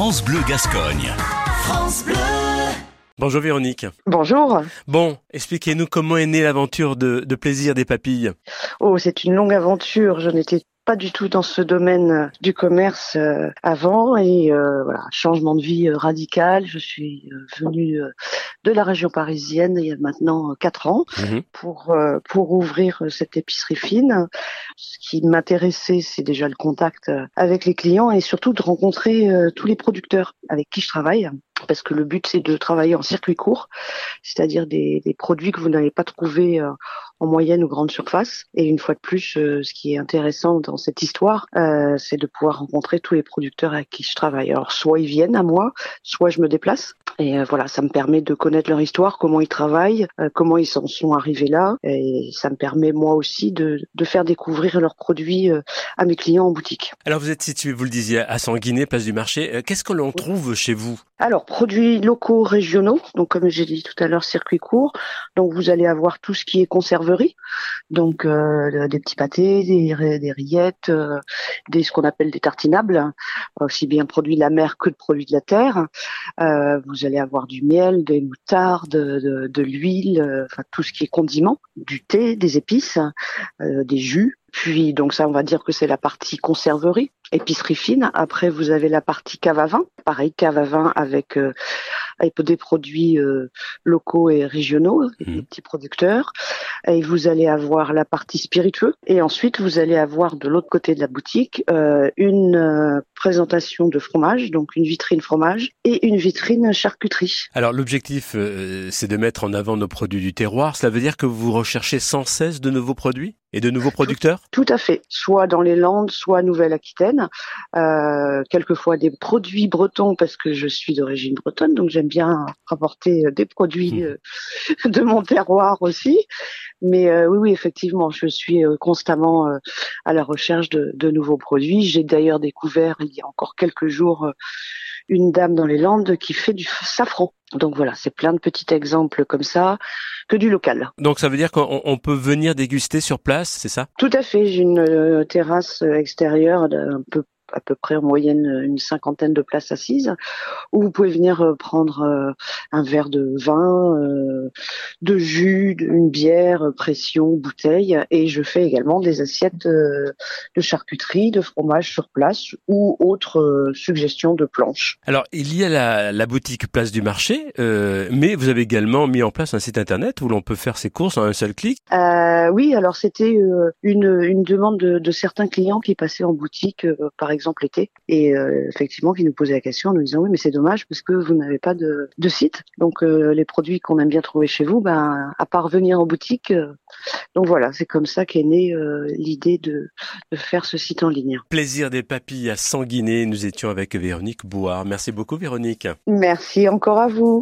France Bleu Gascogne. France Bleu. Bonjour Véronique. Bonjour. Bon, expliquez-nous comment est née l'aventure de, de plaisir des papilles. Oh, c'est une longue aventure. Je n'étais pas du tout dans ce domaine euh, du commerce euh, avant et euh, voilà changement de vie radical. Je suis venue de la région parisienne il y a maintenant quatre ans Mhm. pour pour ouvrir cette épicerie fine. Ce qui m'intéressait, c'est déjà le contact avec les clients et surtout de rencontrer tous les producteurs avec qui je travaille. Parce que le but c'est de travailler en circuit court, c'est-à-dire des, des produits que vous n'allez pas trouver euh, en moyenne ou grande surface. Et une fois de plus, euh, ce qui est intéressant dans cette histoire, euh, c'est de pouvoir rencontrer tous les producteurs avec qui je travaille. Alors soit ils viennent à moi, soit je me déplace. Et euh, voilà, ça me permet de connaître leur histoire, comment ils travaillent, comment ils s'en sont arrivés là. Et ça me permet moi aussi de, de faire découvrir leurs produits à mes clients en boutique. Alors vous êtes situé, vous le disiez, à Sanguinet, place du marché. Qu'est-ce que l'on trouve chez vous? Alors, produits locaux régionaux, donc comme j'ai dit tout à l'heure, circuit court. Donc vous allez avoir tout ce qui est donc euh, des petits pâtés, des, des rillettes, euh, des ce qu'on appelle des tartinables, hein, aussi bien produits de la mer que de produits de la terre. Euh, vous allez avoir du miel, des moutardes, de, l'huile, euh, enfin tout ce qui est condiment, du thé, des épices, euh, des jus. Puis donc ça, on va dire que c'est la partie conserverie, épicerie fine. Après, vous avez la partie cave à vin, pareil cave à vin avec euh, avec des produits euh, locaux et régionaux, des Mhm. petits producteurs. Et vous allez avoir la partie spiritueux. Et ensuite, vous allez avoir de l'autre côté de la boutique euh, une euh, présentation de fromage, donc une vitrine fromage et une vitrine charcuterie. Alors l'objectif, c'est de mettre en avant nos produits du terroir. Cela veut dire que vous recherchez sans cesse de nouveaux produits? Et de nouveaux producteurs? Tout à fait, soit dans les Landes, soit Nouvelle-Aquitaine. Euh, quelquefois des produits bretons parce que je suis d'origine bretonne, donc j'aime bien rapporter euh, des produits Mhm. euh, de mon terroir aussi. Mais euh, oui, oui, effectivement, je suis euh, constamment euh, à la recherche de, de nouveaux produits. J'ai d'ailleurs découvert il y a encore quelques jours une dame dans les Landes qui fait du safran. Donc voilà, c'est plein de petits exemples comme ça, que du local. Donc ça veut dire qu'on on peut venir déguster sur place, c'est ça? Tout à fait. J'ai une euh, terrasse euh, extérieure d'un peu à peu près en moyenne euh, une cinquantaine de places assises où vous pouvez venir prendre un verre de vin, de jus, une bière, euh, pression, bouteille et je fais également des assiettes euh, de charcuterie, de fromage sur place ou autres euh, suggestions de planches. Alors il y a la, la boutique Place du Marché, euh, mais vous avez également mis en place un site internet où l'on peut faire ses courses en un seul clic. Euh, oui, alors c'était une, une demande de, de certains clients qui passaient en boutique, par exemple l'été, et euh, effectivement qui nous posaient la question en nous disant oui, mais c'est dommage parce que vous n'avez pas de, de site. Donc euh, les produits qu'on aime bien trouver chez vous, ben à part venir en boutique. euh, donc voilà, c'est comme ça qu'est née euh, l'idée de, de faire ce site en ligne. Plaisir des papilles à Sanguinet. Nous étions avec Véronique Bouard. Merci beaucoup Véronique. Merci encore à vous.